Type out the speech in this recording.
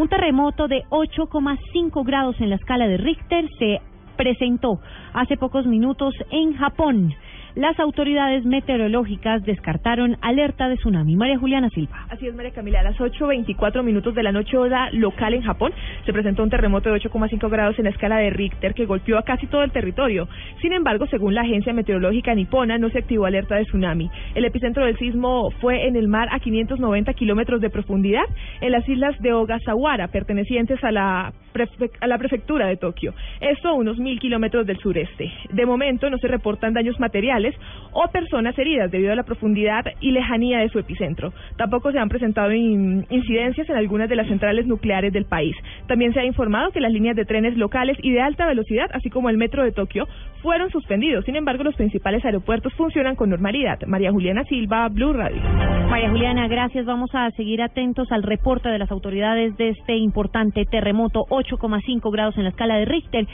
Un terremoto de 8,5 grados en la escala de Richter se presentó hace pocos minutos en Japón las autoridades meteorológicas descartaron alerta de tsunami. María Juliana Silva. Así es, María Camila. A las 8.24 minutos de la noche hora local en Japón se presentó un terremoto de 8,5 grados en la escala de Richter que golpeó a casi todo el territorio. Sin embargo, según la agencia meteorológica nipona, no se activó alerta de tsunami. El epicentro del sismo fue en el mar a 590 kilómetros de profundidad en las islas de Ogasawara, pertenecientes a la, a la prefectura de Tokio. Esto a unos mil kilómetros del sureste. De momento no se reportan daños materiales o personas heridas debido a la profundidad y lejanía de su epicentro. Tampoco se han presentado incidencias en algunas de las centrales nucleares del país. También se ha informado que las líneas de trenes locales y de alta velocidad, así como el metro de Tokio, fueron suspendidos. Sin embargo, los principales aeropuertos funcionan con normalidad. María Juliana Silva, Blue Radio. María Juliana, gracias. Vamos a seguir atentos al reporte de las autoridades de este importante terremoto, 8,5 grados en la escala de Richter.